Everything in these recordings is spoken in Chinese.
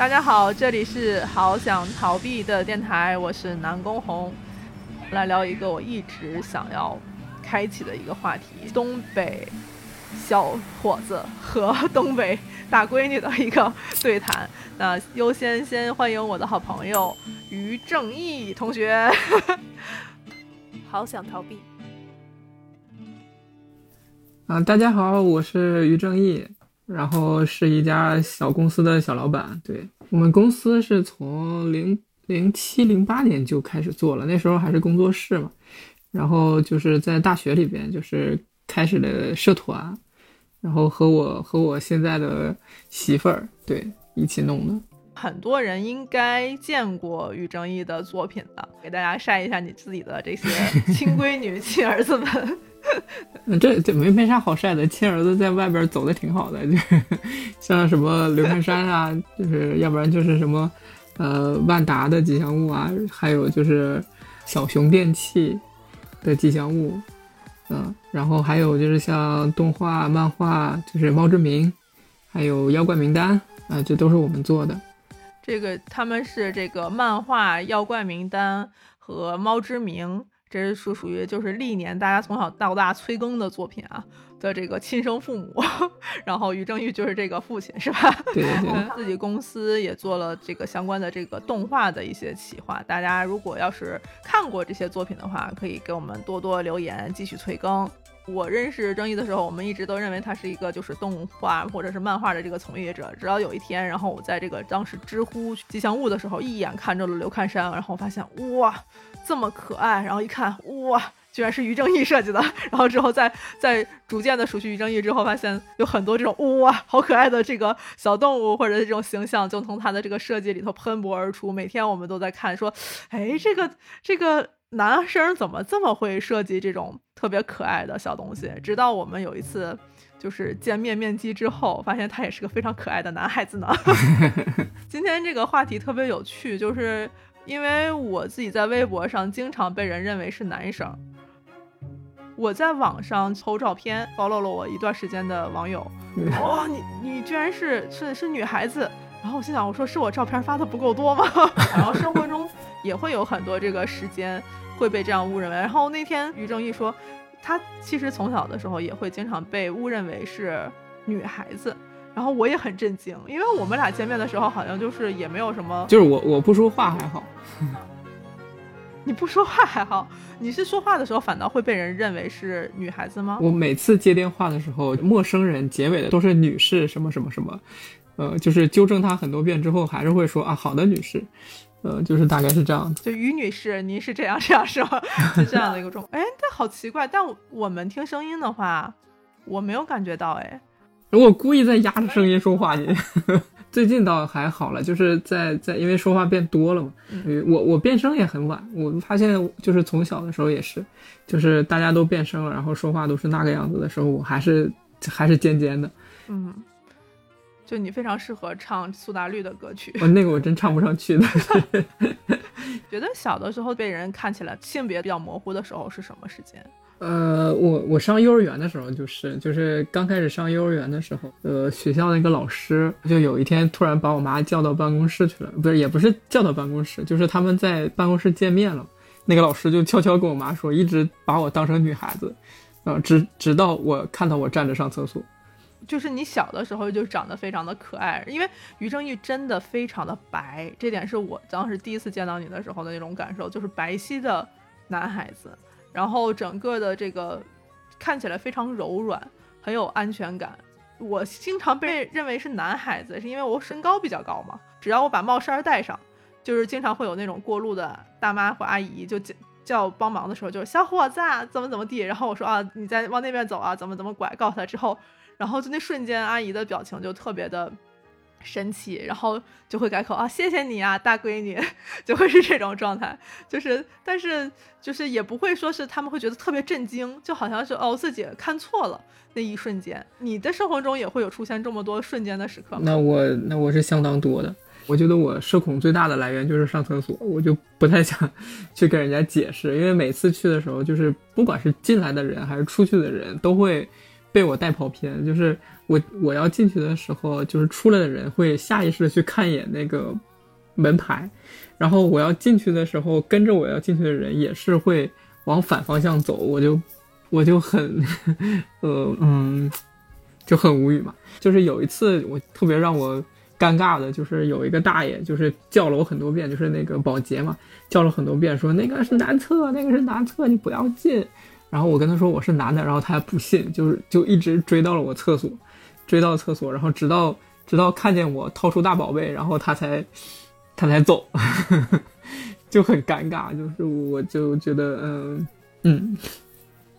大家好，这里是好想逃避的电台，我是南宫红，来聊一个我一直想要开启的一个话题——东北小伙子和东北大闺女的一个对谈。那优先先欢迎我的好朋友于正义同学。好想逃避。啊，大家好，我是于正义。然后是一家小公司的小老板，对我们公司是从零零七零八年就开始做了，那时候还是工作室嘛，然后就是在大学里边就是开始的社团，然后和我和我现在的媳妇儿对一起弄的。很多人应该见过于正义的作品的，给大家晒一下你自己的这些 亲闺女、亲儿子们。这这没没啥好晒的，亲儿子在外边走的挺好的，就像什么刘汉山啊，就是要不然就是什么，呃，万达的吉祥物啊，还有就是小熊电器的吉祥物，嗯，然后还有就是像动画、漫画，就是猫之名，还有妖怪名单啊，这都是我们做的。这个他们是这个漫画妖怪名单和猫之名。这是属属于就是历年大家从小到大催更的作品啊的这个亲生父母，然后于正玉就是这个父亲是吧？对对对，自己公司也做了这个相关的这个动画的一些企划，大家如果要是看过这些作品的话，可以给我们多多留言，继续催更。我认识正义的时候，我们一直都认为他是一个就是动画或者是漫画的这个从业者。直到有一天，然后我在这个当时知乎吉祥物的时候，一眼看中了刘看山，然后发现哇。这么可爱，然后一看，哇，居然是于正义设计的。然后之后再再逐渐的熟悉于正义之后，发现有很多这种哇，好可爱的这个小动物或者这种形象，就从他的这个设计里头喷薄而出。每天我们都在看，说，哎，这个这个男生怎么这么会设计这种特别可爱的小东西？直到我们有一次就是见面面基之后，发现他也是个非常可爱的男孩子呢。今天这个话题特别有趣，就是。因为我自己在微博上经常被人认为是男生，我在网上抽照片，follow 了我一段时间的网友，哇，你你居然是是是女孩子，然后我心想，我说是我照片发的不够多吗？然后生活中也会有很多这个时间会被这样误认为。然后那天于正义说，他其实从小的时候也会经常被误认为是女孩子。然后我也很震惊，因为我们俩见面的时候好像就是也没有什么，就是我我不说话还好，你不说话还好，你是说话的时候反倒会被人认为是女孩子吗？我每次接电话的时候，陌生人结尾的都是女士什么什么什么，呃，就是纠正他很多遍之后，还是会说啊好的女士，呃，就是大概是这样。就于女士，您是这样这样是吗？是这样的一个状况，哎，但好奇怪，但我们听声音的话，我没有感觉到，哎。我故意在压着声音说话，你 最近倒还好了，就是在在因为说话变多了嘛。我我变声也很晚，我发现就是从小的时候也是，就是大家都变声了，然后说话都是那个样子的时候，我还是还是尖尖的。嗯，就你非常适合唱苏打绿的歌曲。我那个我真唱不上去的。觉得小的时候被人看起来性别比较模糊的时候是什么时间？呃，我我上幼儿园的时候，就是就是刚开始上幼儿园的时候，呃，学校那个老师就有一天突然把我妈叫到办公室去了，不是也不是叫到办公室，就是他们在办公室见面了。那个老师就悄悄跟我妈说，一直把我当成女孩子，呃，直直到我看到我站着上厕所。就是你小的时候就长得非常的可爱，因为于正义真的非常的白，这点是我当时第一次见到你的时候的那种感受，就是白皙的男孩子。然后整个的这个看起来非常柔软，很有安全感。我经常被认为是男孩子，是因为我身高比较高嘛。只要我把帽衫戴上，就是经常会有那种过路的大妈或阿姨就叫叫帮忙的时候，就是小伙子啊，怎么怎么地。然后我说啊，你再往那边走啊，怎么怎么拐，告诉他之后，然后就那瞬间，阿姨的表情就特别的。神奇，然后就会改口啊，谢谢你啊，大闺女，就会是这种状态，就是，但是就是也不会说是他们会觉得特别震惊，就好像是哦自己看错了那一瞬间。你的生活中也会有出现这么多瞬间的时刻吗？那我那我是相当多的，我觉得我社恐最大的来源就是上厕所，我就不太想 去跟人家解释，因为每次去的时候，就是不管是进来的人还是出去的人都会。被我带跑偏，就是我我要进去的时候，就是出来的人会下意识的去看一眼那个门牌，然后我要进去的时候，跟着我要进去的人也是会往反方向走，我就 我就很 呃嗯就很无语嘛。就是有一次我特别让我尴尬的，就是有一个大爷就是叫了我很多遍，就是那个保洁嘛，叫了很多遍说那个是男厕，那个是男厕，你不要进。然后我跟他说我是男的，然后他还不信，就是就一直追到了我厕所，追到厕所，然后直到直到看见我掏出大宝贝，然后他才他才走，就很尴尬。就是我就觉得，嗯嗯，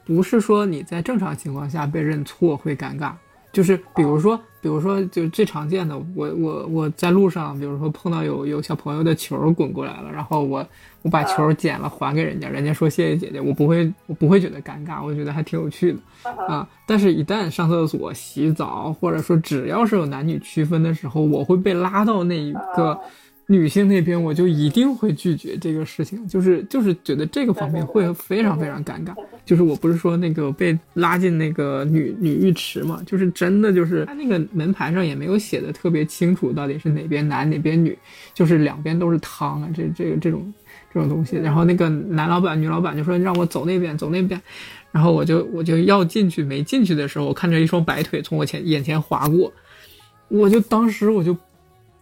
不是说你在正常情况下被认错会尴尬，就是比如说比如说就最常见的，我我我在路上，比如说碰到有有小朋友的球滚过来了，然后我。我把球捡了还给人家，人家说谢谢姐姐，我不会，我不会觉得尴尬，我觉得还挺有趣的啊。但是，一旦上厕所、洗澡，或者说只要是有男女区分的时候，我会被拉到那一个女性那边，我就一定会拒绝这个事情，就是就是觉得这个方面会非常非常尴尬。就是我不是说那个被拉进那个女女浴池嘛，就是真的就是他那个门牌上也没有写的特别清楚，到底是哪边男哪边女，就是两边都是汤啊，这这个这种。这种东西，然后那个男老板、女老板就说让我走那边，走那边，然后我就我就要进去，没进去的时候，我看着一双白腿从我前眼前划过，我就当时我就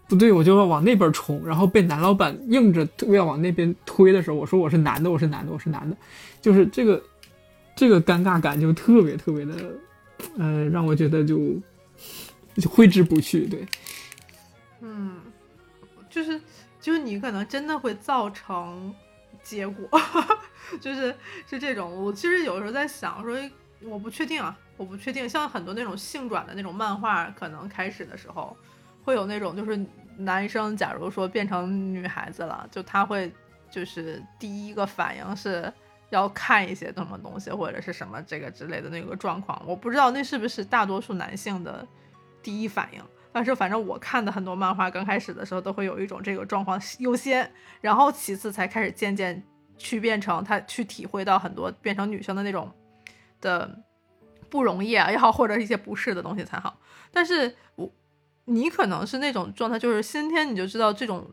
不对，我就要往那边冲，然后被男老板硬着要往那边推的时候，我说我是男的，我是男的，我是男的，就是这个这个尴尬感就特别特别的，呃，让我觉得就就挥之不去，对，嗯，就是。就是你可能真的会造成结果，就是是这种。我其实有时候在想说，我不确定啊，我不确定。像很多那种性转的那种漫画，可能开始的时候会有那种，就是男生假如说变成女孩子了，就他会就是第一个反应是要看一些什么东西或者是什么这个之类的那个状况。我不知道那是不是大多数男性的第一反应。但是反正我看的很多漫画，刚开始的时候都会有一种这个状况优先，然后其次才开始渐渐去变成他去体会到很多变成女生的那种的不容易啊也好，或者一些不适的东西才好。但是我你可能是那种状态，就是先天你就知道这种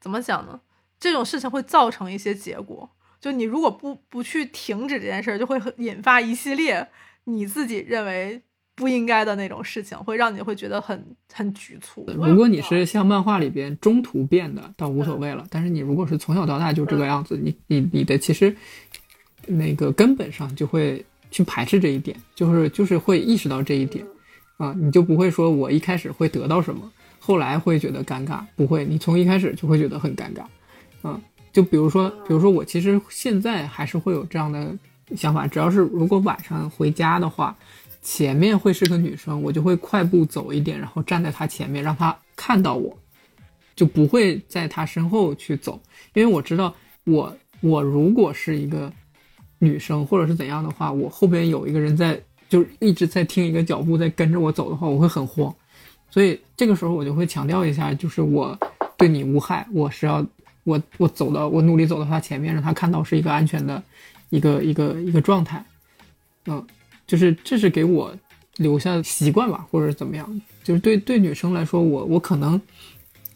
怎么讲呢？这种事情会造成一些结果，就你如果不不去停止这件事，就会引发一系列你自己认为。不应该的那种事情，会让你会觉得很很局促。如果你是像漫画里边中途变的，倒无所谓了。但是你如果是从小到大就这个样子，你你你的其实那个根本上就会去排斥这一点，就是就是会意识到这一点啊，你就不会说我一开始会得到什么，后来会觉得尴尬，不会，你从一开始就会觉得很尴尬啊。就比如说，比如说我其实现在还是会有这样的想法，只要是如果晚上回家的话。前面会是个女生，我就会快步走一点，然后站在她前面，让她看到我，就不会在她身后去走，因为我知道我我如果是一个女生或者是怎样的话，我后边有一个人在，就一直在听一个脚步在跟着我走的话，我会很慌，所以这个时候我就会强调一下，就是我对你无害，我是要我我走到我努力走到他前面，让他看到是一个安全的一个一个一个状态，嗯。就是这是给我留下习惯吧，或者怎么样？就是对对女生来说，我我可能，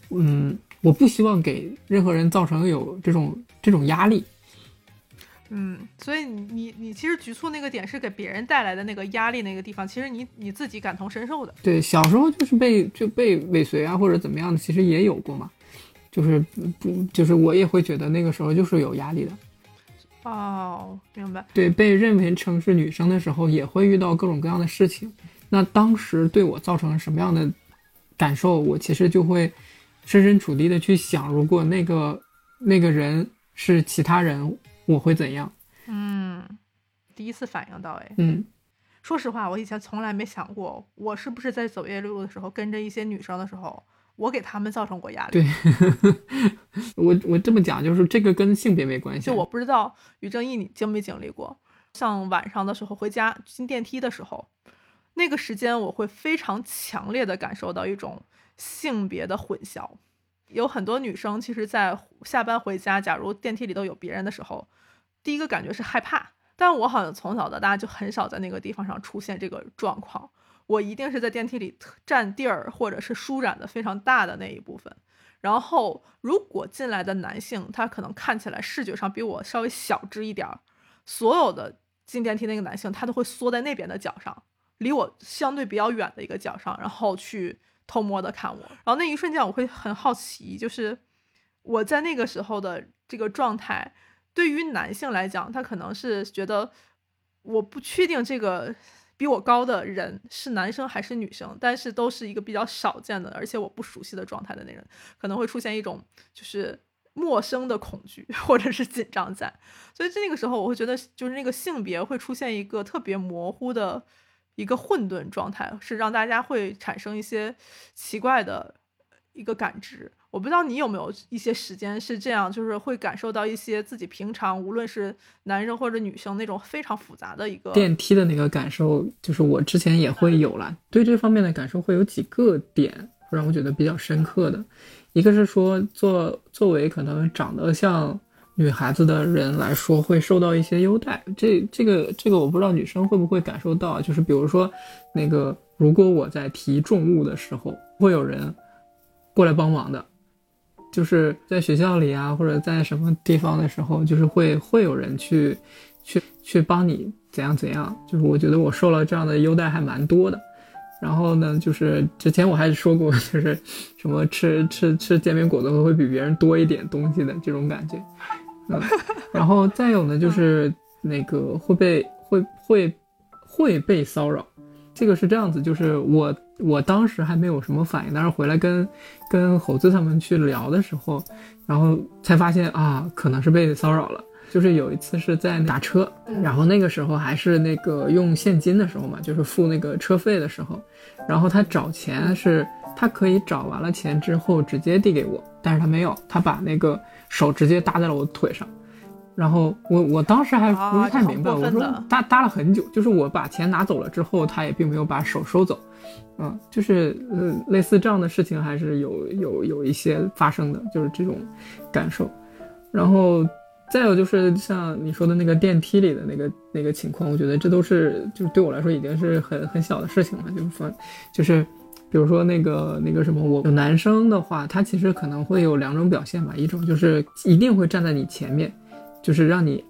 嗯，我不希望给任何人造成有这种这种压力。嗯，所以你你你其实局促那个点是给别人带来的那个压力那个地方，其实你你自己感同身受的。对，小时候就是被就被尾随啊，或者怎么样的，其实也有过嘛。就是不就是我也会觉得那个时候就是有压力的。哦，明白。对，被认为成是女生的时候，也会遇到各种各样的事情。那当时对我造成了什么样的感受？我其实就会设身处地的去想，如果那个那个人是其他人，我会怎样？嗯，第一次反应到，哎，嗯，说实话，我以前从来没想过，我是不是在走夜路的时候跟着一些女生的时候。我给他们造成过压力。对，我我这么讲，就是这个跟性别没关系。就我不知道于正义，你经没经历过？像晚上的时候回家进电梯的时候，那个时间我会非常强烈的感受到一种性别的混淆。有很多女生其实，在下班回家，假如电梯里头有别人的时候，第一个感觉是害怕，但我好像从小到大就很少在那个地方上出现这个状况。我一定是在电梯里占地儿，或者是舒展的非常大的那一部分。然后，如果进来的男性他可能看起来视觉上比我稍微小只一点儿，所有的进电梯那个男性他都会缩在那边的角上，离我相对比较远的一个角上，然后去偷摸的看我。然后那一瞬间我会很好奇，就是我在那个时候的这个状态，对于男性来讲，他可能是觉得我不确定这个。比我高的人是男生还是女生，但是都是一个比较少见的，而且我不熟悉的状态的那人，可能会出现一种就是陌生的恐惧或者是紧张在，所以这个时候我会觉得就是那个性别会出现一个特别模糊的一个混沌状态，是让大家会产生一些奇怪的一个感知。我不知道你有没有一些时间是这样，就是会感受到一些自己平常无论是男生或者女生那种非常复杂的一个电梯的那个感受，就是我之前也会有了。对这方面的感受会有几个点让我觉得比较深刻的，一个是说作作为可能长得像女孩子的人来说会受到一些优待，这这个这个我不知道女生会不会感受到，就是比如说那个如果我在提重物的时候，会有人过来帮忙的。就是在学校里啊，或者在什么地方的时候，就是会会有人去，去去帮你怎样怎样。就是我觉得我受了这样的优待还蛮多的。然后呢，就是之前我还说过，就是什么吃吃吃煎饼果子会比别人多一点东西的这种感觉。嗯，然后再有呢，就是那个会被会会会被骚扰。这个是这样子，就是我我当时还没有什么反应，但是回来跟跟猴子他们去聊的时候，然后才发现啊，可能是被骚扰了。就是有一次是在打车，然后那个时候还是那个用现金的时候嘛，就是付那个车费的时候，然后他找钱是他可以找完了钱之后直接递给我，但是他没有，他把那个手直接搭在了我腿上。然后我我当时还不是太明白，我说搭搭了很久，就是我把钱拿走了之后，他也并没有把手收走，嗯，就是呃类似这样的事情还是有有有一些发生的，就是这种感受。然后再有就是像你说的那个电梯里的那个那个情况，我觉得这都是就是对我来说已经是很很小的事情了，就是说就是比如说那个那个什么，我男生的话，他其实可能会有两种表现吧，一种就是一定会站在你前面。就是让你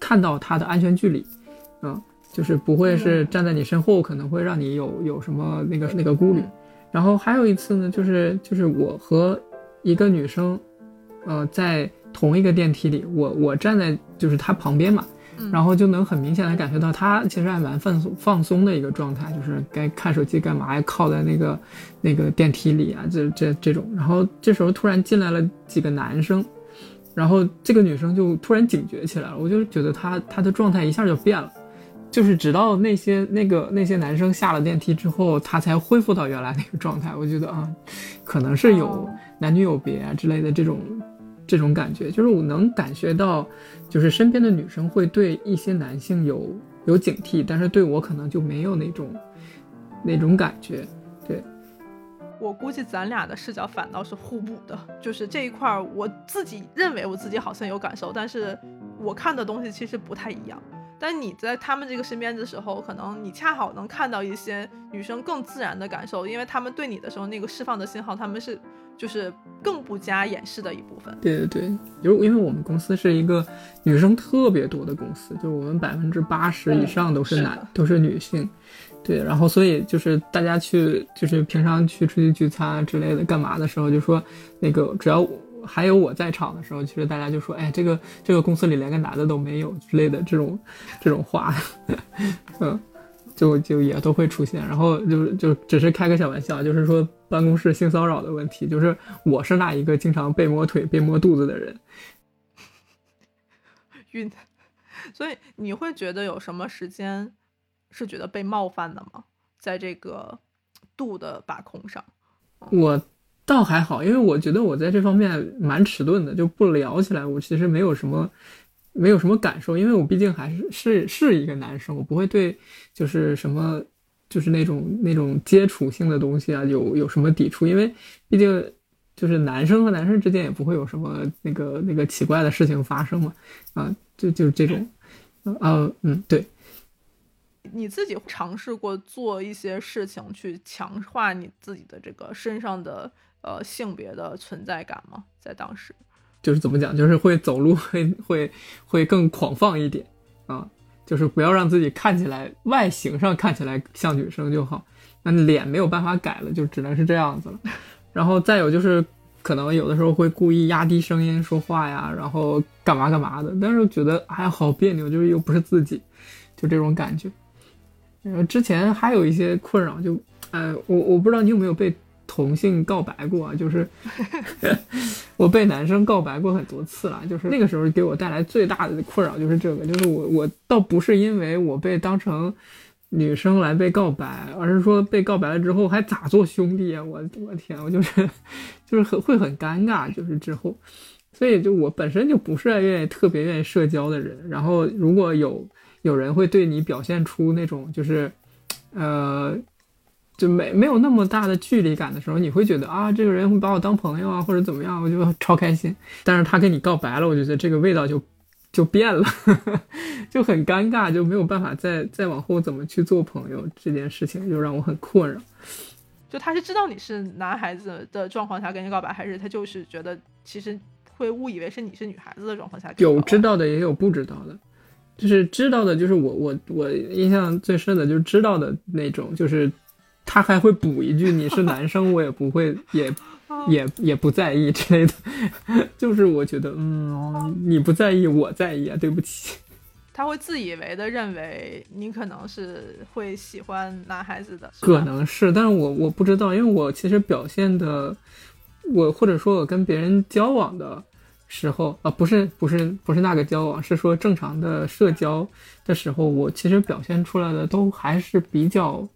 看到他的安全距离，嗯，就是不会是站在你身后，可能会让你有有什么那个那个顾虑。然后还有一次呢，就是就是我和一个女生，呃，在同一个电梯里，我我站在就是她旁边嘛，然后就能很明显的感觉到他其实还蛮放松放松的一个状态，就是该看手机干嘛呀，靠在那个那个电梯里啊，这这这种。然后这时候突然进来了几个男生。然后这个女生就突然警觉起来了，我就觉得她她的状态一下就变了，就是直到那些那个那些男生下了电梯之后，她才恢复到原来那个状态。我觉得啊，可能是有男女有别啊之类的这种这种感觉，就是我能感觉到，就是身边的女生会对一些男性有有警惕，但是对我可能就没有那种那种感觉。对我估计咱俩的视角反倒是互补的，就是这一块儿，我自己认为我自己好像有感受，但是我看的东西其实不太一样。但你在他们这个身边的时候，可能你恰好能看到一些女生更自然的感受，因为他们对你的时候那个释放的信号，他们是就是更不加掩饰的一部分。对对对，因为因为我们公司是一个女生特别多的公司，就是我们百分之八十以上都是男，都是女性。对，然后所以就是大家去，就是平常去出去聚餐之类的，干嘛的时候，就说那个只要还有我在场的时候，其实大家就说，哎，这个这个公司里连个男的都没有之类的这种这种话，嗯，就就也都会出现。然后就就只是开个小玩笑，就是说办公室性骚扰的问题，就是我是那一个经常被摸腿、被摸肚子的人，晕。所以你会觉得有什么时间？是觉得被冒犯的吗？在这个度的把控上，我倒还好，因为我觉得我在这方面蛮迟钝的，就不聊起来，我其实没有什么，没有什么感受，因为我毕竟还是是是一个男生，我不会对就是什么就是那种那种接触性的东西啊有有什么抵触，因为毕竟就是男生和男生之间也不会有什么那个那个奇怪的事情发生嘛，啊，就就是这种。啊嗯，对，你自己尝试过做一些事情去强化你自己的这个身上的呃性别的存在感吗？在当时，就是怎么讲，就是会走路会会会更狂放一点啊，就是不要让自己看起来外形上看起来像女生就好，那脸没有办法改了，就只能是这样子了。然后再有就是可能有的时候会故意压低声音说话呀，然后干嘛干嘛的，但是觉得哎呀好别扭，就是又不是自己，就这种感觉。之前还有一些困扰，就呃我我不知道你有没有被同性告白过，就是 我被男生告白过很多次了，就是那个时候给我带来最大的困扰就是这个，就是我我倒不是因为我被当成女生来被告白，而是说被告白了之后还咋做兄弟啊？我我天，我就是就是很会很尴尬，就是之后，所以就我本身就不是愿意特别愿意社交的人，然后如果有有人会对你表现出那种就是呃。就没没有那么大的距离感的时候，你会觉得啊，这个人会把我当朋友啊，或者怎么样，我就超开心。但是他跟你告白了，我就觉得这个味道就 就变了，就很尴尬，就没有办法再再往后怎么去做朋友这件事情，就让我很困扰。就他是知道你是男孩子的状况下跟你告白，还是他就是觉得其实会误以为是你是女孩子的状况下？有知道的，也有不知道的。就是知道的，就是我我我印象最深的就是知道的那种，就是。他还会补一句：“你是男生，我也不会，也也也不在意之类的。”就是我觉得，嗯，你不在意，我在意啊，对不起。他会自以为的认为你可能是会喜欢男孩子的，可能是，但是我我不知道，因为我其实表现的，我或者说我跟别人交往的时候啊，不是不是不是那个交往，是说正常的社交的时候，我其实表现出来的都还是比较。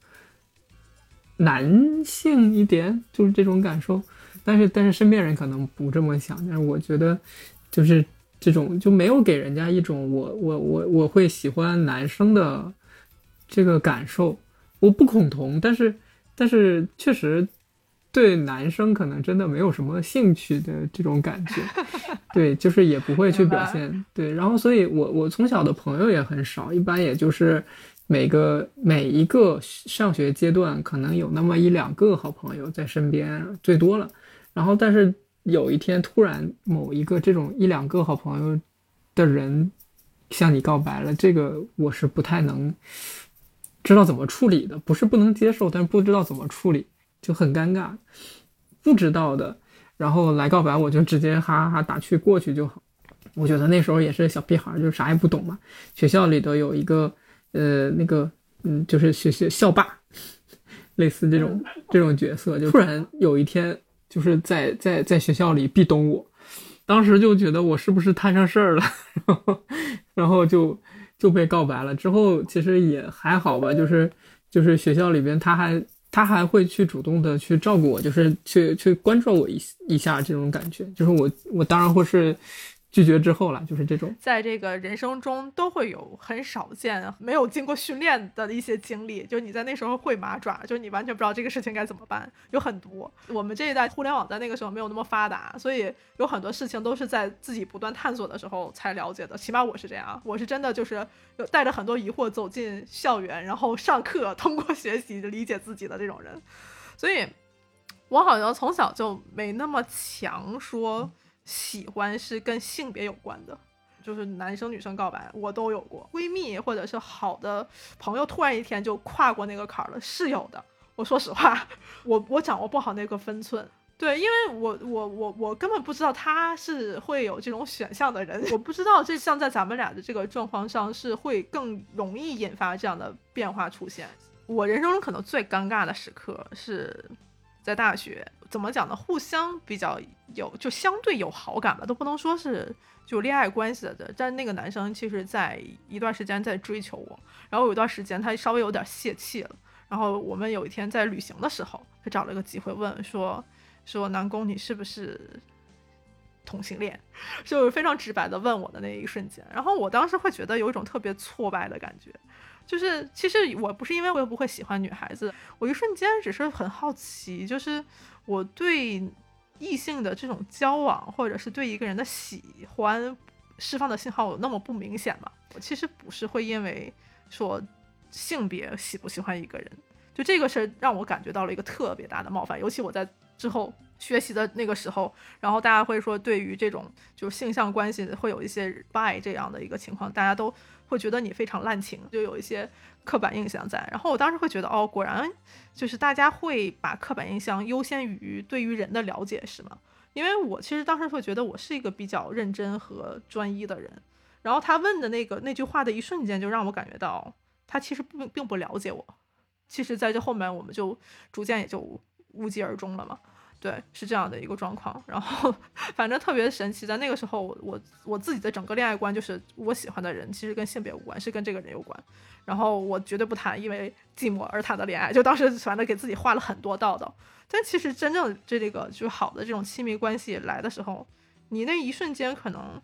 男性一点就是这种感受，但是但是身边人可能不这么想，但是我觉得就是这种就没有给人家一种我我我我会喜欢男生的这个感受。我不恐同，但是但是确实对男生可能真的没有什么兴趣的这种感觉，对，就是也不会去表现对。然后所以我我从小的朋友也很少，一般也就是。每个每一个上学阶段，可能有那么一两个好朋友在身边，最多了。然后，但是有一天突然某一个这种一两个好朋友的人向你告白了，这个我是不太能知道怎么处理的。不是不能接受，但是不知道怎么处理，就很尴尬。不知道的，然后来告白，我就直接哈哈哈打趣过去就好。我觉得那时候也是小屁孩，就啥也不懂嘛。学校里头有一个。呃，那个，嗯，就是学学校霸，类似这种这种角色，就突然有一天，就是在在在学校里壁咚我，当时就觉得我是不是摊上事儿了，然 后然后就就被告白了。之后其实也还好吧，就是就是学校里边他还他还会去主动的去照顾我，就是去去关注我一一下这种感觉，就是我我当然会是。拒绝之后了，就是这种，在这个人生中都会有很少见、没有经过训练的一些经历，就是你在那时候会麻爪，就是你完全不知道这个事情该怎么办，有很多。我们这一代互联网在那个时候没有那么发达，所以有很多事情都是在自己不断探索的时候才了解的。起码我是这样，我是真的就是带着很多疑惑走进校园，然后上课，通过学习理解自己的这种人。所以，我好像从小就没那么强说。喜欢是跟性别有关的，就是男生女生告白我都有过，闺蜜或者是好的朋友突然一天就跨过那个坎儿了，是有的。我说实话，我我掌握不好那个分寸，对，因为我我我我根本不知道他是会有这种选项的人，我不知道这像在咱们俩的这个状况上是会更容易引发这样的变化出现。我人生中可能最尴尬的时刻是在大学。怎么讲呢？互相比较有，就相对有好感吧，都不能说是就恋爱关系的。但那个男生其实在一段时间在追求我，然后有一段时间他稍微有点泄气了。然后我们有一天在旅行的时候，他找了个机会问说：“说南宫你是不是同性恋？” 就是非常直白的问我的那一瞬间。然后我当时会觉得有一种特别挫败的感觉。就是其实我不是因为我不会喜欢女孩子，我一瞬间只是很好奇，就是我对异性的这种交往，或者是对一个人的喜欢，释放的信号有那么不明显吗？我其实不是会因为说性别喜不喜欢一个人，就这个事儿让我感觉到了一个特别大的冒犯，尤其我在之后学习的那个时候，然后大家会说对于这种就是性向关系会有一些 by 这样的一个情况，大家都会觉得你非常滥情，就有一些刻板印象在。然后我当时会觉得，哦，果然 就是大家会把刻板印象优先于对于人的了解，是吗？因为我其实当时会觉得我是一个比较认真和专一的人。然后他问的那个那句话的一瞬间，就让我感觉到他其实并并不了解我。其实在这后面，我们就逐渐也就无疾而终了嘛。对，是这样的一个状况。然后反正特别神奇，在那个时候，我我我自己的整个恋爱观就是我喜欢的人其实跟性别无关，是跟这个人有关。然后我绝对不谈因为寂寞而谈的恋爱，就当时反正给自己画了很多道道。但其实真正这这个就是好的这种亲密关系来的时候，你那一瞬间可能。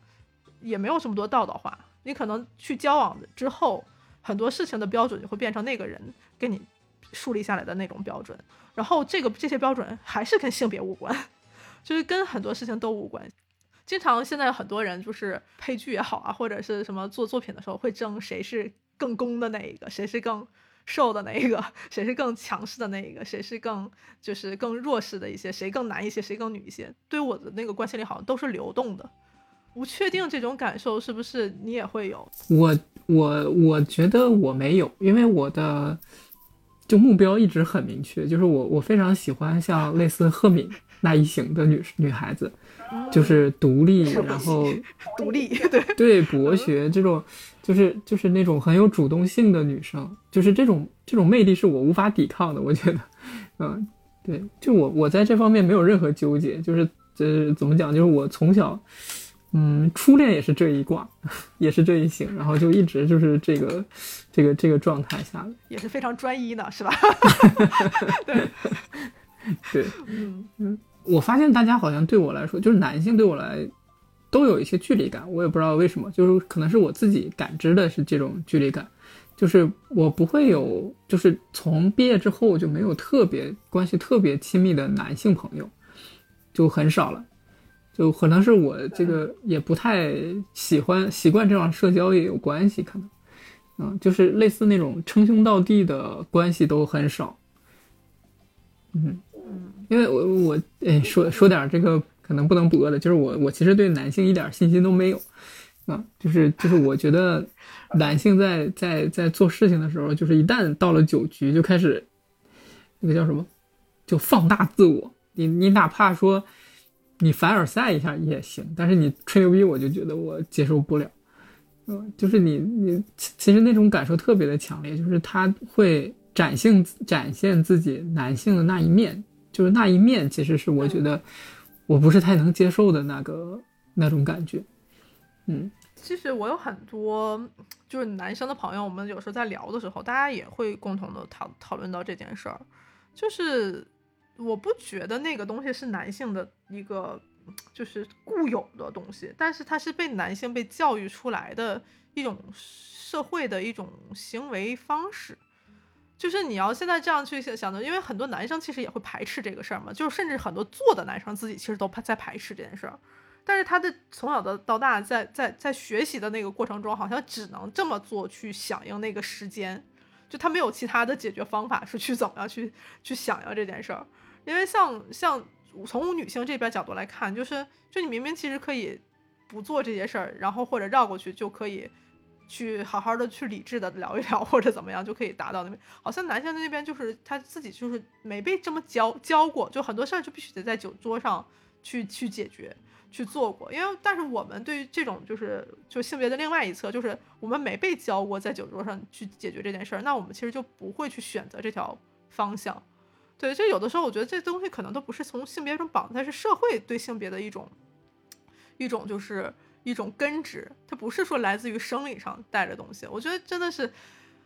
也没有这么多道道话，你可能去交往之后，很多事情的标准就会变成那个人跟你树立下来的那种标准，然后这个这些标准还是跟性别无关，就是跟很多事情都无关。经常现在很多人就是配剧也好啊，或者是什么做作品的时候会争谁是更攻的那一个，谁是更瘦的那一个，谁是更强势的那一个，谁是更就是更弱势的一些，谁更男一些，谁更女一些。对我的那个关系里好像都是流动的。不确定这种感受是不是你也会有？我我我觉得我没有，因为我的就目标一直很明确，就是我我非常喜欢像类似赫敏那一型的女女孩子，就是独立，然后 独立，对对，博学这种，就是就是那种很有主动性的女生，就是这种这种魅力是我无法抵抗的。我觉得，嗯，对，就我我在这方面没有任何纠结，就是呃怎么讲，就是我从小。嗯，初恋也是这一卦，也是这一型，然后就一直就是这个，这个这个状态下也是非常专一呢，是吧？对，对，嗯嗯，我发现大家好像对我来说，就是男性对我来都有一些距离感，我也不知道为什么，就是可能是我自己感知的是这种距离感，就是我不会有，就是从毕业之后就没有特别关系特别亲密的男性朋友，就很少了。就可能是我这个也不太喜欢习惯这样社交也有关系，可能，嗯，就是类似那种称兄道弟的关系都很少，嗯嗯，因为我我哎说说点这个可能不能播的，就是我我其实对男性一点信心都没有，啊，就是就是我觉得男性在在在做事情的时候，就是一旦到了酒局就开始，那个叫什么，就放大自我，你你哪怕说。你凡尔赛一下也行，但是你吹牛逼，我就觉得我接受不了。嗯，就是你你其实那种感受特别的强烈，就是他会展现展现自己男性的那一面，就是那一面其实是我觉得我不是太能接受的那个那种感觉。嗯，其实我有很多就是男生的朋友，我们有时候在聊的时候，大家也会共同的讨讨论到这件事儿，就是。我不觉得那个东西是男性的一个，就是固有的东西，但是它是被男性被教育出来的一种社会的一种行为方式，就是你要现在这样去想的，因为很多男生其实也会排斥这个事儿嘛，就是甚至很多做的男生自己其实都在排斥这件事儿，但是他的从小的到大在在在学习的那个过程中，好像只能这么做去响应那个时间，就他没有其他的解决方法是去怎么样去去响应这件事儿。因为像像从女性这边角度来看，就是就你明明其实可以不做这些事儿，然后或者绕过去就可以去好好的去理智的聊一聊，或者怎么样就可以达到那边。好像男性那边就是他自己就是没被这么教教过，就很多事儿就必须得在酒桌上去去解决去做过。因为但是我们对于这种就是就性别的另外一侧，就是我们没被教过在酒桌上去解决这件事儿，那我们其实就不会去选择这条方向。对，就有的时候我觉得这东西可能都不是从性别中绑，它是社会对性别的一种，一种就是一种根植，它不是说来自于生理上带着东西。我觉得真的是，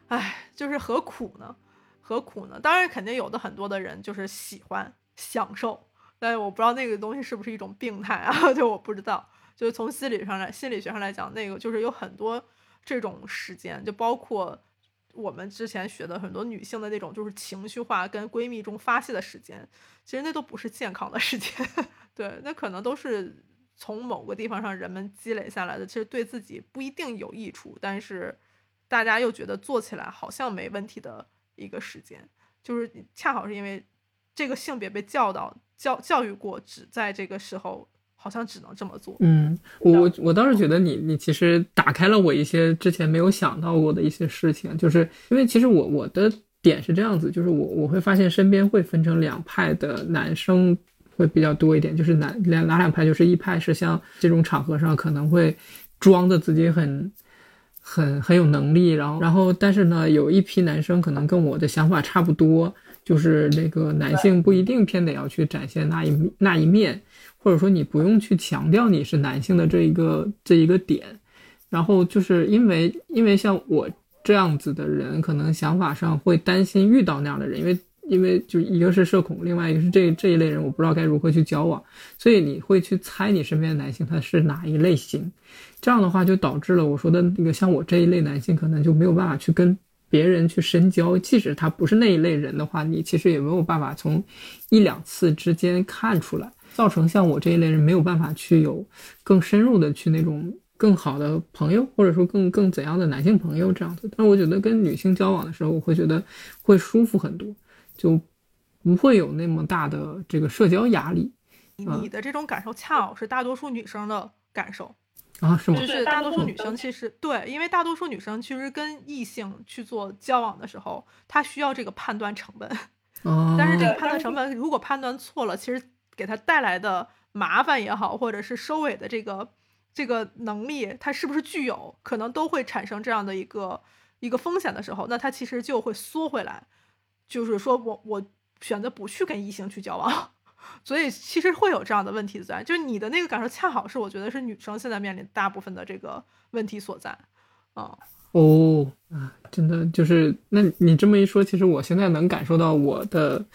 唉，就是何苦呢？何苦呢？当然肯定有的很多的人就是喜欢享受，但是我不知道那个东西是不是一种病态啊？就我不知道，就是从心理上来心理学上来讲，那个就是有很多这种时间，就包括。我们之前学的很多女性的那种，就是情绪化跟闺蜜中发泄的时间，其实那都不是健康的时间。对，那可能都是从某个地方上人们积累下来的，其实对自己不一定有益处，但是大家又觉得做起来好像没问题的一个时间，就是恰好是因为这个性别被教导教教育过，只在这个时候。好像只能这么做。嗯，我我倒是觉得你你其实打开了我一些之前没有想到过的一些事情，就是因为其实我我的点是这样子，就是我我会发现身边会分成两派的男生会比较多一点，就是哪两哪两派，就是一派是像这种场合上可能会装的自己很很很有能力，然后然后但是呢，有一批男生可能跟我的想法差不多，就是那个男性不一定偏得要去展现那一那一面。或者说你不用去强调你是男性的这一个这一个点，然后就是因为因为像我这样子的人，可能想法上会担心遇到那样的人，因为因为就一个是社恐，另外一个是这这一类人，我不知道该如何去交往，所以你会去猜你身边的男性他是哪一类型，这样的话就导致了我说的那个像我这一类男性，可能就没有办法去跟别人去深交，即使他不是那一类人的话，你其实也没有办法从一两次之间看出来。造成像我这一类人没有办法去有更深入的去那种更好的朋友，或者说更更怎样的男性朋友这样子。但是我觉得跟女性交往的时候，我会觉得会舒服很多，就不会有那么大的这个社交压力。你的这种感受恰好是大多数女生的感受啊？是吗？就是大多数女生其实对，因为大多数女生其实跟异性去做交往的时候，她需要这个判断成本。哦。但是这个判断成本如果判断错了，其实。给他带来的麻烦也好，或者是收尾的这个这个能力，他是不是具有，可能都会产生这样的一个一个风险的时候，那他其实就会缩回来，就是说我我选择不去跟异性去交往，所以其实会有这样的问题在，就你的那个感受恰好是我觉得是女生现在面临大部分的这个问题所在，啊哦啊，真的就是，那你这么一说，其实我现在能感受到我的。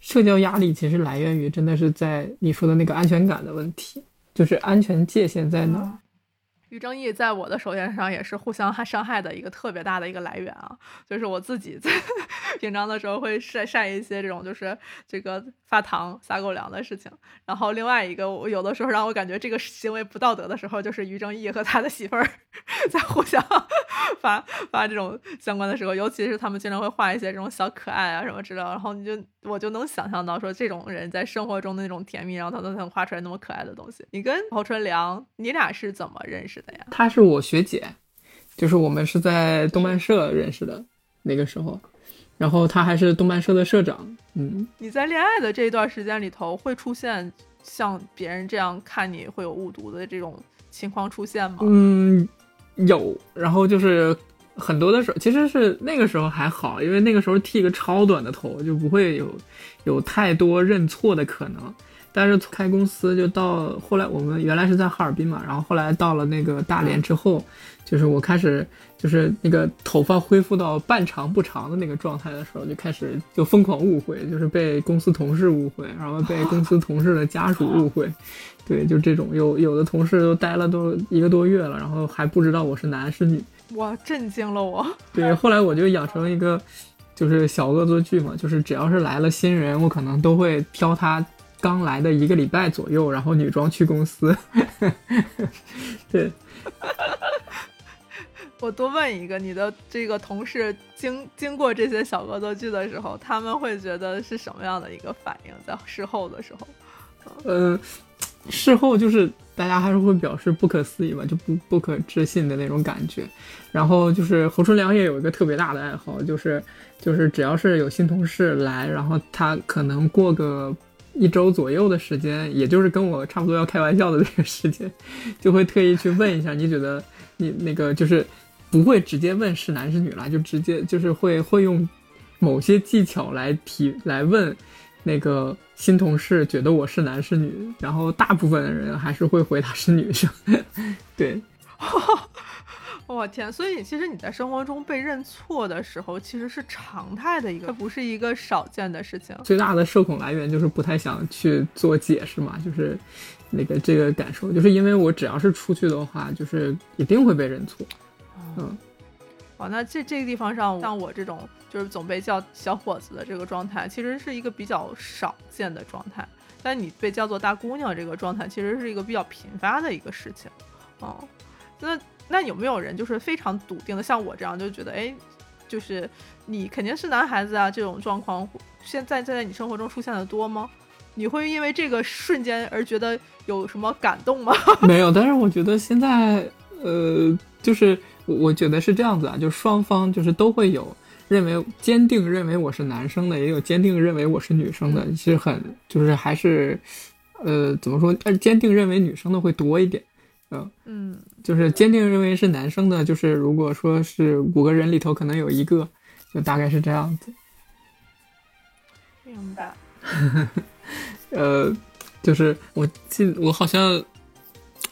社交压力其实来源于，真的是在你说的那个安全感的问题，就是安全界限在哪。于正义在我的手链上也是互相伤害的一个特别大的一个来源啊，就是我自己在 平常的时候会晒晒一些这种就是这个发糖撒狗粮的事情，然后另外一个我有的时候让我感觉这个行为不道德的时候，就是于正义和他的媳妇儿 在互相 发发这种相关的时候，尤其是他们经常会画一些这种小可爱啊什么之类的，然后你就我就能想象到说这种人在生活中的那种甜蜜，然后他都能画出来那么可爱的东西。你跟侯春良，你俩是怎么认识？她是我学姐，就是我们是在动漫社认识的那个时候，然后她还是动漫社的社长。嗯，你在恋爱的这一段时间里头，会出现像别人这样看你会有误读的这种情况出现吗？嗯，有。然后就是很多的时候，其实是那个时候还好，因为那个时候剃个超短的头，就不会有有太多认错的可能。但是开公司就到后来，我们原来是在哈尔滨嘛，然后后来到了那个大连之后，就是我开始就是那个头发恢复到半长不长的那个状态的时候，就开始就疯狂误会，就是被公司同事误会，然后被公司同事的家属误会，对，就这种有有的同事都待了都一个多月了，然后还不知道我是男是女，哇，震惊了我。对，后来我就养成一个就是小恶作剧嘛，就是只要是来了新人，我可能都会挑他。刚来的一个礼拜左右，然后女装去公司。对，我多问一个，你的这个同事经经过这些小恶作剧的时候，他们会觉得是什么样的一个反应？在事后的时候，嗯，事后就是大家还是会表示不可思议吧，就不不可置信的那种感觉。然后就是侯春良也有一个特别大的爱好，就是就是只要是有新同事来，然后他可能过个。一周左右的时间，也就是跟我差不多要开玩笑的这个时间，就会特意去问一下，你觉得你那个就是不会直接问是男是女啦，就直接就是会会用某些技巧来提来问那个新同事觉得我是男是女，然后大部分的人还是会回答是女生，对。我天！所以其实你在生活中被认错的时候，其实是常态的一个，它不是一个少见的事情。最大的社恐来源就是不太想去做解释嘛，就是那个这个感受，就是因为我只要是出去的话，就是一定会被认错。嗯，哦，那这这个地方上，像我这种就是总被叫小伙子的这个状态，其实是一个比较少见的状态。但你被叫做大姑娘这个状态，其实是一个比较频发的一个事情。哦，那那有没有人就是非常笃定的，像我这样就觉得，哎，就是你肯定是男孩子啊，这种状况现在在你生活中出现的多吗？你会因为这个瞬间而觉得有什么感动吗？没有，但是我觉得现在，呃，就是我觉得是这样子啊，就双方就是都会有认为坚定认为我是男生的，也有坚定认为我是女生的，其实很就是还是，呃，怎么说？呃，坚定认为女生的会多一点，嗯嗯，就是坚定认为是男生的，就是如果说是五个人里头可能有一个，就大概是这样子。明白。呃，就是我记，我好像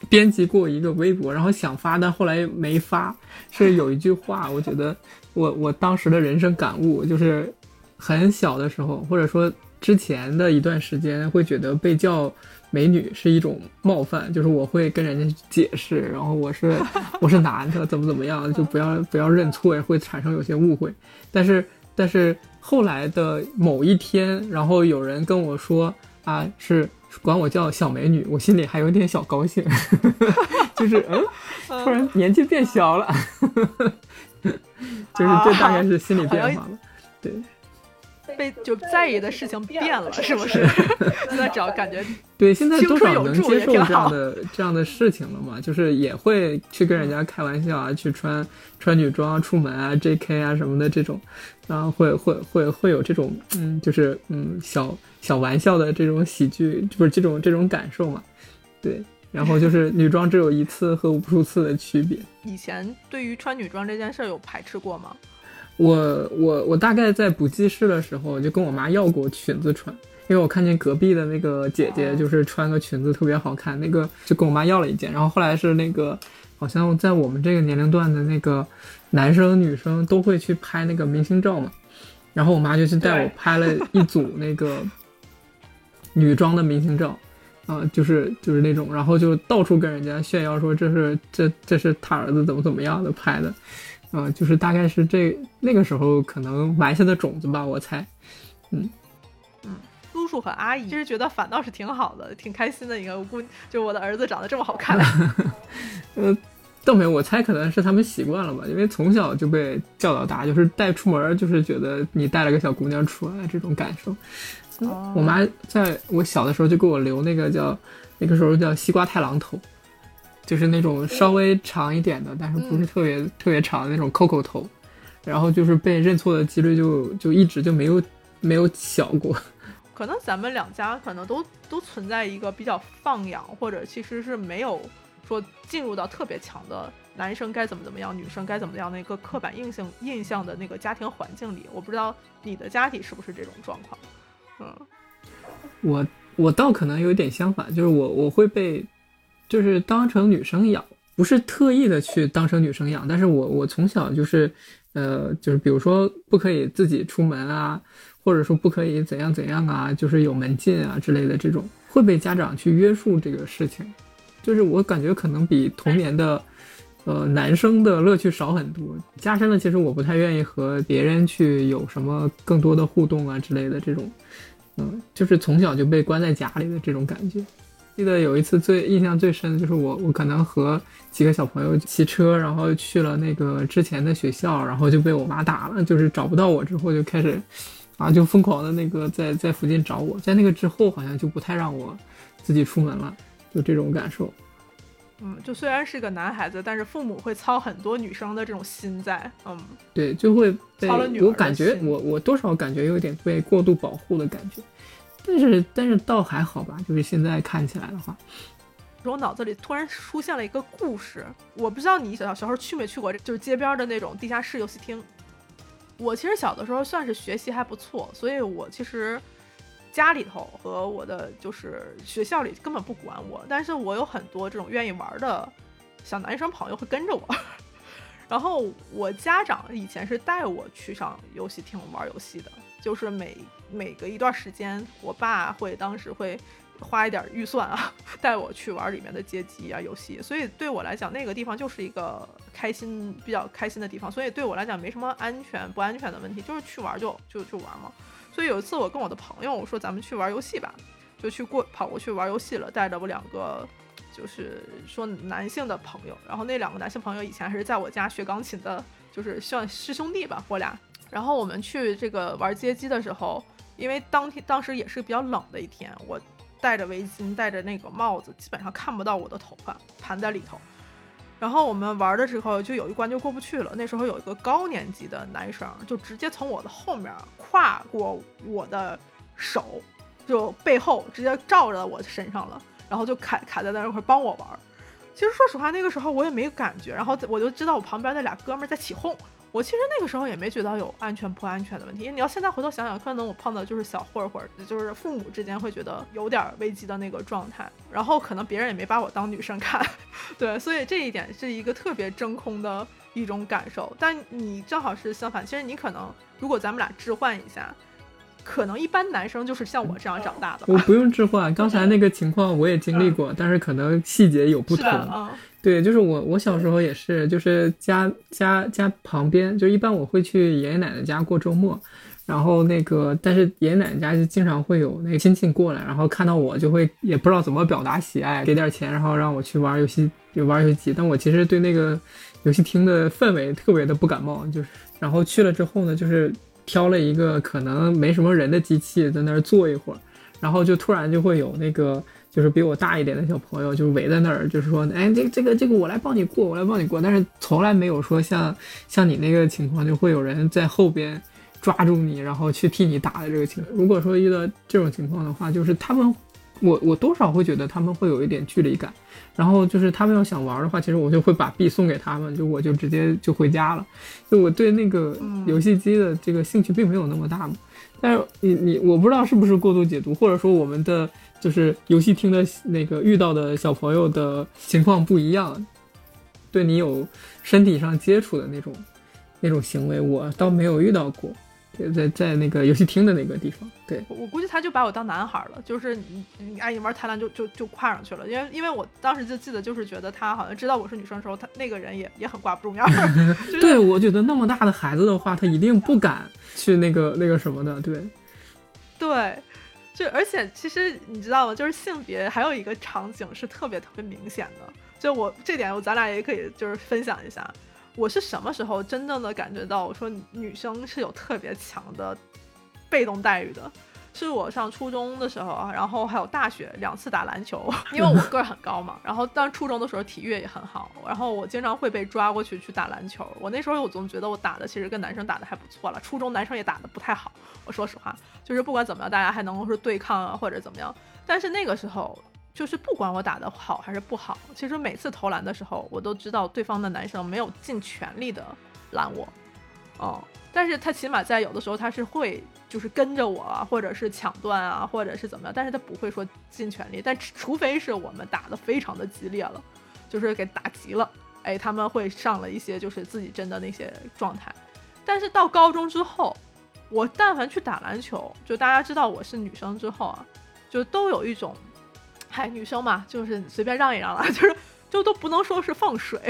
编辑过一个微博，然后想发，但后来没发。是有一句话，我觉得我我当时的人生感悟就是，很小的时候，或者说之前的一段时间，会觉得被叫美女是一种冒犯，就是我会跟人家解释，然后我是 我是男的，怎么怎么样，就不要不要认错，会产生有些误会。但是但是后来的某一天，然后有人跟我说。啊，是管我叫小美女，我心里还有点小高兴，就是嗯，突然年纪变小了，就是这大概是心理变化了，对。被就在意的事情变了，是不是？现在只要感觉对，现在多少能接受这样的这样的事情了嘛？就是也会去跟人家开玩笑啊，去穿穿女装出门啊，J.K. 啊什么的这种，然后会会会会有这种嗯，就是嗯小小玩笑的这种喜剧，不是这种这种感受嘛？对，然后就是女装只有一次和无数次的区别。以前对于穿女装这件事有排斥过吗？我我我大概在补记事的时候，就跟我妈要过裙子穿，因为我看见隔壁的那个姐姐就是穿个裙子特别好看，那个就跟我妈要了一件。然后后来是那个，好像在我们这个年龄段的那个男生女生都会去拍那个明星照嘛，然后我妈就去带我拍了一组那个女装的明星照，啊，就是就是那种，然后就到处跟人家炫耀说这是这这是他儿子怎么怎么样的拍的。嗯，就是大概是这那个时候可能埋下的种子吧，我猜。嗯嗯，叔叔和阿姨其实觉得反倒是挺好的，挺开心的。一个，我姑就我的儿子长得这么好看。呃，倒没有，我猜可能是他们习惯了吧，因为从小就被教导大，就是带出门就是觉得你带了个小姑娘出来这种感受。我妈在我小的时候就给我留那个叫那个时候叫西瓜太郎头。就是那种稍微长一点的，但是不是特别特别长的那种 Coco 头，然后就是被认错的几率就就一直就没有没有小过。可能咱们两家可能都都存在一个比较放养，或者其实是没有说进入到特别强的男生该怎么怎么样，女生该怎么样的一个刻板印象印象的那个家庭环境里。我不知道你的家庭是不是这种状况。嗯，我我倒可能有点相反，就是我我会被。就是当成女生养，不是特意的去当成女生养，但是我我从小就是，呃，就是比如说不可以自己出门啊，或者说不可以怎样怎样啊，就是有门禁啊之类的这种，会被家长去约束这个事情，就是我感觉可能比童年的，呃，男生的乐趣少很多，加深了其实我不太愿意和别人去有什么更多的互动啊之类的这种，嗯，就是从小就被关在家里的这种感觉。记得有一次最印象最深的就是我，我可能和几个小朋友骑车，然后去了那个之前的学校，然后就被我妈打了，就是找不到我之后就开始，啊，就疯狂的那个在在附近找我，在那个之后好像就不太让我自己出门了，就这种感受。嗯，就虽然是个男孩子，但是父母会操很多女生的这种心在，嗯，对，就会被我感觉我我多少感觉有点被过度保护的感觉。但是但是倒还好吧，就是现在看起来的话，我脑子里突然出现了一个故事，我不知道你小小时候去没去过，就是街边的那种地下室游戏厅。我其实小的时候算是学习还不错，所以我其实家里头和我的就是学校里根本不管我，但是我有很多这种愿意玩的小男生朋友会跟着我。然后我家长以前是带我去上游戏厅玩游戏的，就是每。每隔一段时间，我爸会当时会花一点预算啊，带我去玩里面的街机啊游戏。所以对我来讲，那个地方就是一个开心、比较开心的地方。所以对我来讲，没什么安全不安全的问题，就是去玩就就就玩嘛。所以有一次我跟我的朋友说，咱们去玩游戏吧，就去过跑过去玩游戏了，带着我两个。就是说男性的朋友，然后那两个男性朋友以前还是在我家学钢琴的，就是算师兄弟吧，我俩。然后我们去这个玩街机的时候，因为当天当时也是比较冷的一天，我戴着围巾，戴着那个帽子，基本上看不到我的头发盘在里头。然后我们玩的时候就有一关就过不去了，那时候有一个高年级的男生就直接从我的后面跨过我的手，就背后直接照着我身上了。然后就卡卡在那块帮我玩，其实说实话，那个时候我也没感觉，然后我就知道我旁边那俩哥们在起哄，我其实那个时候也没觉得有安全不安全的问题。因为你要现在回头想想，可能我碰到就是小混混，就是父母之间会觉得有点危机的那个状态，然后可能别人也没把我当女生看，对，所以这一点是一个特别真空的一种感受。但你正好是相反，其实你可能如果咱们俩置换一下。可能一般男生就是像我这样长大的。我不用置换，刚才那个情况我也经历过，但是可能细节有不同。对，就是我，我小时候也是，就是家家家旁边，就一般我会去爷爷奶奶家过周末，然后那个，但是爷爷奶奶家就经常会有那个亲戚过来，然后看到我就会也不知道怎么表达喜爱，给点钱，然后让我去玩游戏，就玩游戏机。但我其实对那个游戏厅的氛围特别的不感冒，就是，然后去了之后呢，就是。挑了一个可能没什么人的机器在那儿坐一会儿，然后就突然就会有那个就是比我大一点的小朋友就围在那儿，就是说，哎，这个这个这个我来帮你过，我来帮你过。但是从来没有说像像你那个情况，就会有人在后边抓住你，然后去替你打的这个情况。如果说遇到这种情况的话，就是他们，我我多少会觉得他们会有一点距离感。然后就是他们要想玩的话，其实我就会把币送给他们，就我就直接就回家了。就我对那个游戏机的这个兴趣并没有那么大嘛。但是你你我不知道是不是过度解读，或者说我们的就是游戏厅的那个遇到的小朋友的情况不一样，对你有身体上接触的那种那种行为，我倒没有遇到过。在在那个游戏厅的那个地方，对我估计他就把我当男孩了，就是你你哎你玩贪婪就就就跨上去了，因为因为我当时就记得就是觉得他好像知道我是女生的时候，他那个人也也很挂不住面儿。对，我觉得那么大的孩子的话，他一定不敢去那个那个什么的，对，对，就而且其实你知道吗？就是性别还有一个场景是特别特别明显的，就我这点我咱俩也可以就是分享一下。我是什么时候真正的感觉到我说女生是有特别强的被动待遇的？是我上初中的时候啊，然后还有大学两次打篮球，因为我 个儿很高嘛。然后当初中的时候体育也很好，然后我经常会被抓过去去打篮球。我那时候我总觉得我打的其实跟男生打的还不错了。初中男生也打的不太好，我说实话，就是不管怎么样，大家还能够是对抗啊或者怎么样。但是那个时候。就是不管我打的好还是不好，其实每次投篮的时候，我都知道对方的男生没有尽全力的拦我，哦，但是他起码在有的时候他是会就是跟着我啊，或者是抢断啊，或者是怎么样，但是他不会说尽全力，但除非是我们打的非常的激烈了，就是给打急了，哎，他们会上了一些就是自己真的那些状态，但是到高中之后，我但凡去打篮球，就大家知道我是女生之后啊，就都有一种。嗨，女生嘛，就是随便让一让了，就是就都不能说是放水，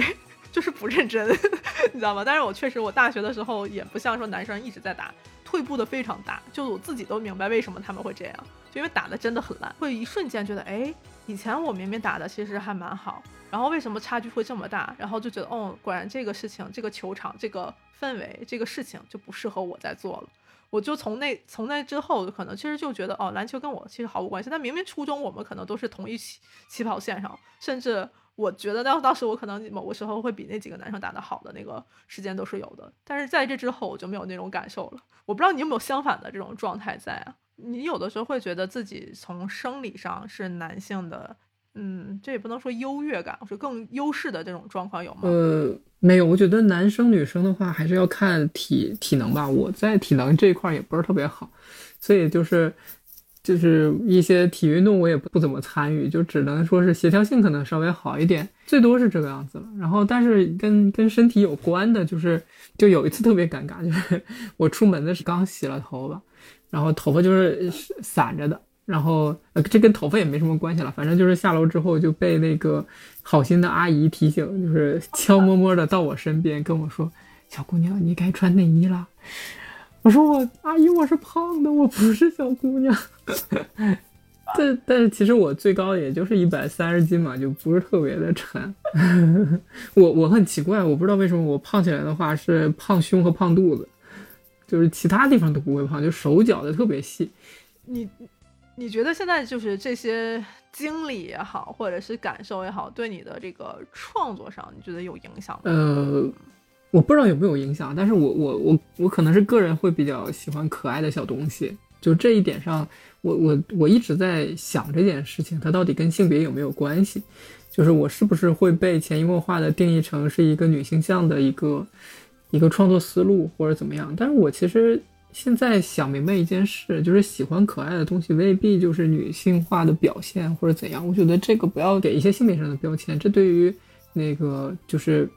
就是不认真，你知道吗？但是我确实，我大学的时候也不像说男生一直在打，退步的非常大，就我自己都明白为什么他们会这样，就因为打的真的很烂，会一瞬间觉得，哎，以前我明明打的其实还蛮好，然后为什么差距会这么大？然后就觉得，哦，果然这个事情，这个球场，这个氛围，这个事情就不适合我在做了。我就从那从那之后，可能其实就觉得哦，篮球跟我其实毫无关系。但明明初中我们可能都是同一起起跑线上，甚至我觉得当当时我可能某个时候会比那几个男生打得好的那个时间都是有的。但是在这之后，我就没有那种感受了。我不知道你有没有相反的这种状态在啊？你有的时候会觉得自己从生理上是男性的。嗯，这也不能说优越感，是更优势的这种状况有吗？呃，没有，我觉得男生女生的话还是要看体体能吧。我在体能这一块也不是特别好，所以就是就是一些体育运动我也不怎么参与，就只能说是协调性可能稍微好一点，最多是这个样子了。然后，但是跟跟身体有关的，就是就有一次特别尴尬，就是 我出门的时候刚洗了头发，然后头发就是散着的。然后呃这跟头发也没什么关系了，反正就是下楼之后就被那个好心的阿姨提醒，就是悄摸摸的到我身边跟我说：“小姑娘，你该穿内衣了。”我说：“我阿姨，我是胖的，我不是小姑娘。”但但是其实我最高也就是一百三十斤嘛，就不是特别的沉。我我很奇怪，我不知道为什么我胖起来的话是胖胸和胖肚子，就是其他地方都不会胖，就手脚的特别细。你你觉得现在就是这些经历也好，或者是感受也好，对你的这个创作上，你觉得有影响吗？呃，我不知道有没有影响，但是我我我我可能是个人会比较喜欢可爱的小东西，就这一点上。我我我一直在想这件事情，它到底跟性别有没有关系？就是我是不是会被潜移默化的定义成是一个女性向的一个一个创作思路，或者怎么样？但是我其实现在想明白一件事，就是喜欢可爱的东西未必就是女性化的表现，或者怎样。我觉得这个不要给一些性别上的标签，这对于那个就是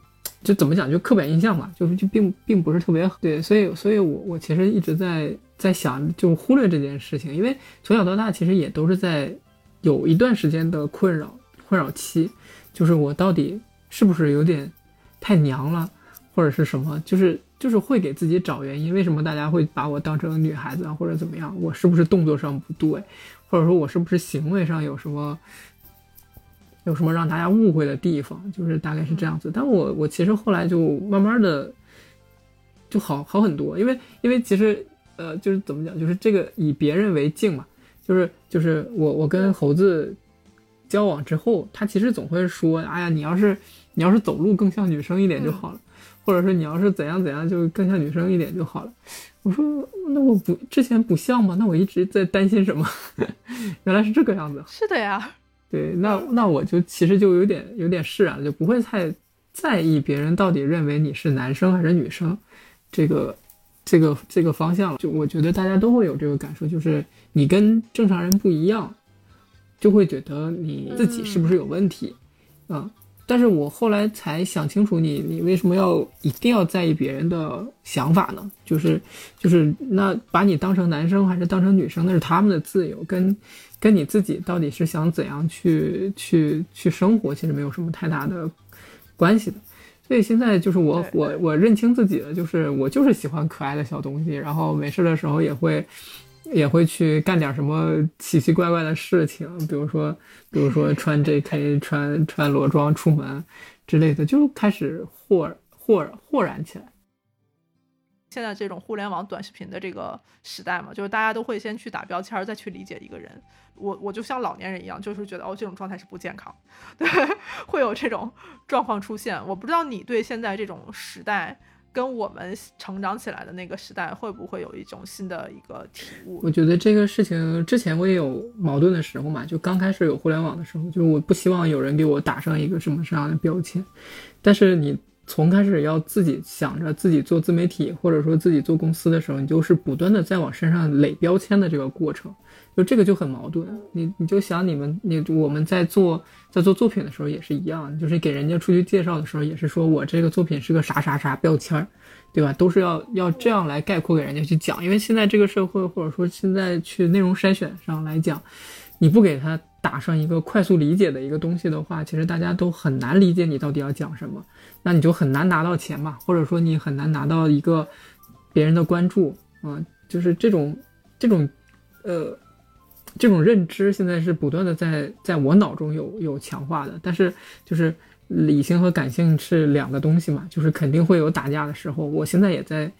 就怎么讲，就刻板印象嘛，就是就并并不是特别对。所以，所以我我其实一直在。在想，就忽略这件事情，因为从小到大其实也都是在有一段时间的困扰困扰期，就是我到底是不是有点太娘了，或者是什么，就是就是会给自己找原因，为什么大家会把我当成女孩子啊，或者怎么样，我是不是动作上不对，或者说我是不是行为上有什么有什么让大家误会的地方，就是大概是这样子。但我我其实后来就慢慢的就好好很多，因为因为其实。呃，就是怎么讲，就是这个以别人为镜嘛，就是就是我我跟猴子交往之后，他其实总会说，哎呀，你要是你要是走路更像女生一点就好了，或者说你要是怎样怎样就更像女生一点就好了。我说那我不之前不像吗？那我一直在担心什么？原来是这个样子。是的呀。对，那那我就其实就有点有点释然了，就不会太在意别人到底认为你是男生还是女生，这个。这个这个方向了，就我觉得大家都会有这个感受，就是你跟正常人不一样，就会觉得你自己是不是有问题，啊？但是我后来才想清楚，你你为什么要一定要在意别人的想法呢？就是就是那把你当成男生还是当成女生，那是他们的自由，跟跟你自己到底是想怎样去去去生活，其实没有什么太大的关系的。所以现在就是我我我认清自己了，就是我就是喜欢可爱的小东西，然后没事的时候也会也会去干点什么奇奇怪怪的事情，比如说比如说 穿 J.K. 穿穿裸装出门之类的，就开始豁豁豁然起来。现在这种互联网短视频的这个时代嘛，就是大家都会先去打标签，再去理解一个人。我我就像老年人一样，就是觉得哦，这种状态是不健康，对，会有这种状况出现。我不知道你对现在这种时代跟我们成长起来的那个时代会不会有一种新的一个体悟？我觉得这个事情之前我也有矛盾的时候嘛，就刚开始有互联网的时候，就是我不希望有人给我打上一个什么什么样的标签，但是你。从开始要自己想着自己做自媒体，或者说自己做公司的时候，你就是不断的在往身上垒标签的这个过程，就这个就很矛盾。你你就想你们你我们在做在做作品的时候也是一样，就是给人家出去介绍的时候也是说我这个作品是个啥啥啥标签儿，对吧？都是要要这样来概括给人家去讲，因为现在这个社会或者说现在去内容筛选上来讲，你不给他打上一个快速理解的一个东西的话，其实大家都很难理解你到底要讲什么。那你就很难拿到钱嘛，或者说你很难拿到一个别人的关注啊，就是这种这种呃这种认知现在是不断的在在我脑中有有强化的，但是就是理性和感性是两个东西嘛，就是肯定会有打架的时候。我现在也在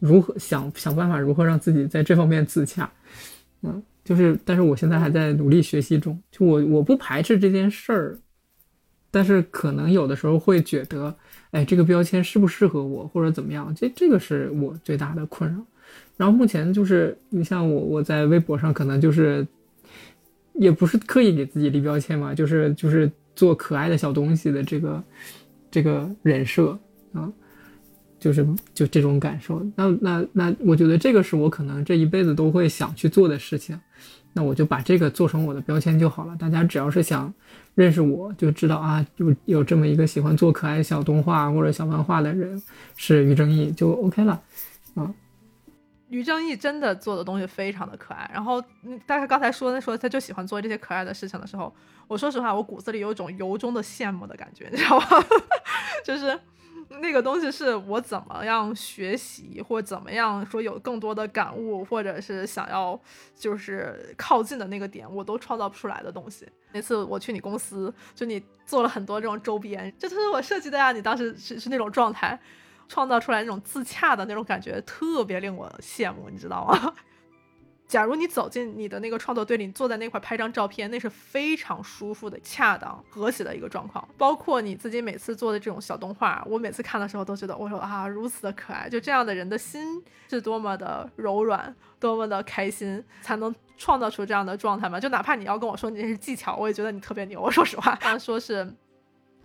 如何想想办法如何让自己在这方面自洽，嗯，就是但是我现在还在努力学习中，就我我不排斥这件事儿。但是可能有的时候会觉得，哎，这个标签适不适合我，或者怎么样？这这个是我最大的困扰。然后目前就是，你像我，我在微博上可能就是，也不是刻意给自己立标签嘛，就是就是做可爱的小东西的这个这个人设啊，就是就这种感受。那那那，我觉得这个是我可能这一辈子都会想去做的事情。那我就把这个做成我的标签就好了。大家只要是想。认识我就知道啊，有有这么一个喜欢做可爱小动画或者小漫画的人是于正义，就 OK 了，啊。于正义真的做的东西非常的可爱。然后，大家刚才说那说他就喜欢做这些可爱的事情的时候，我说实话，我骨子里有一种由衷的羡慕的感觉，你知道吗？就是。那个东西是我怎么样学习，或怎么样说有更多的感悟，或者是想要就是靠近的那个点，我都创造不出来的东西。那次我去你公司，就你做了很多这种周边，这都是我设计的呀。你当时是是那种状态，创造出来那种自洽的那种感觉，特别令我羡慕，你知道吗？假如你走进你的那个创作队里，你坐在那块拍张照片，那是非常舒服的、恰当、和谐的一个状况。包括你自己每次做的这种小动画，我每次看的时候都觉得，我说啊，如此的可爱。就这样的人的心是多么的柔软，多么的开心，才能创造出这样的状态嘛？就哪怕你要跟我说你这是技巧，我也觉得你特别牛。我 说实话，说是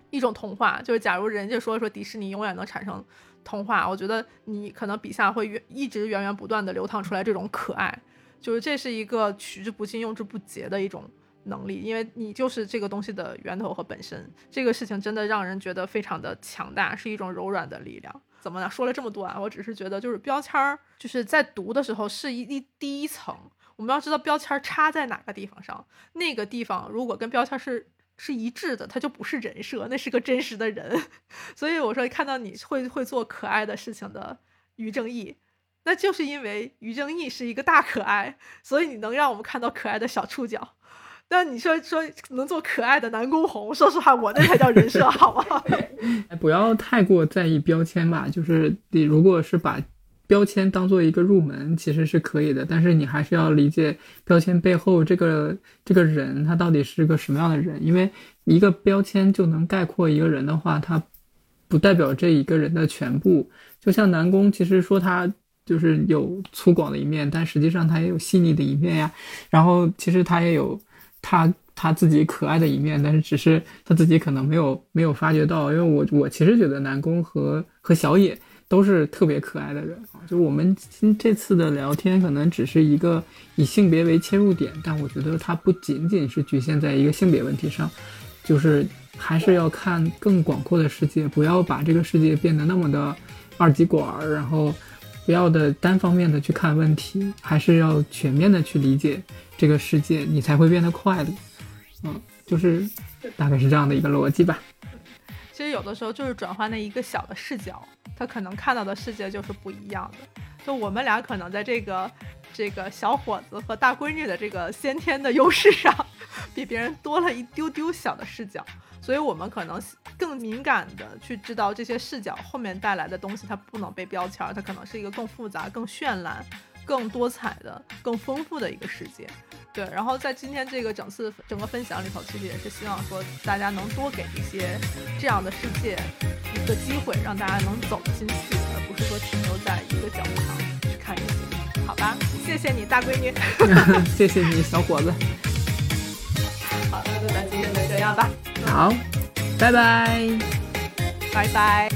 一种童话，就是假如人家说说迪士尼永远能产生童话，我觉得你可能笔下会一直源源不断的流淌出来这种可爱。就是这是一个取之不尽、用之不竭的一种能力，因为你就是这个东西的源头和本身。这个事情真的让人觉得非常的强大，是一种柔软的力量。怎么呢？说了这么多啊，我只是觉得，就是标签儿，就是在读的时候是一一第一层，我们要知道标签插在哪个地方上，那个地方如果跟标签是是一致的，它就不是人设，那是个真实的人。所以我说，看到你会会做可爱的事情的于正义。那就是因为于正义是一个大可爱，所以你能让我们看到可爱的小触角。那你说说能做可爱的南宫红，说实话，我那才叫人设，好吗？不要太过在意标签吧。就是你如果是把标签当做一个入门，其实是可以的。但是你还是要理解标签背后这个这个人他到底是个什么样的人。因为一个标签就能概括一个人的话，他不代表这一个人的全部。就像南宫，其实说他。就是有粗犷的一面，但实际上他也有细腻的一面呀。然后其实他也有他他自己可爱的一面，但是只是他自己可能没有没有发觉到。因为我我其实觉得南宫和和小野都是特别可爱的人啊。就我们今这次的聊天可能只是一个以性别为切入点，但我觉得它不仅仅是局限在一个性别问题上，就是还是要看更广阔的世界，不要把这个世界变得那么的二极管，然后。不要的单方面的去看问题，还是要全面的去理解这个世界，你才会变得快乐。嗯，就是大概是这样的一个逻辑吧。其实有的时候就是转换那一个小的视角，他可能看到的世界就是不一样的。就我们俩可能在这个这个小伙子和大闺女的这个先天的优势上，比别人多了一丢丢小的视角。所以，我们可能更敏感的去知道这些视角后面带来的东西，它不能被标签，它可能是一个更复杂、更绚烂、更多彩的、更丰富的一个世界。对，然后在今天这个整次整个分享里头，其实也是希望说大家能多给一些这样的世界一个机会，让大家能走进去，而不是说停留在一个角度上去看这些。好吧，谢谢你大闺女，谢谢你小伙子。好，那就咱今天就这样吧。好，拜拜，拜拜。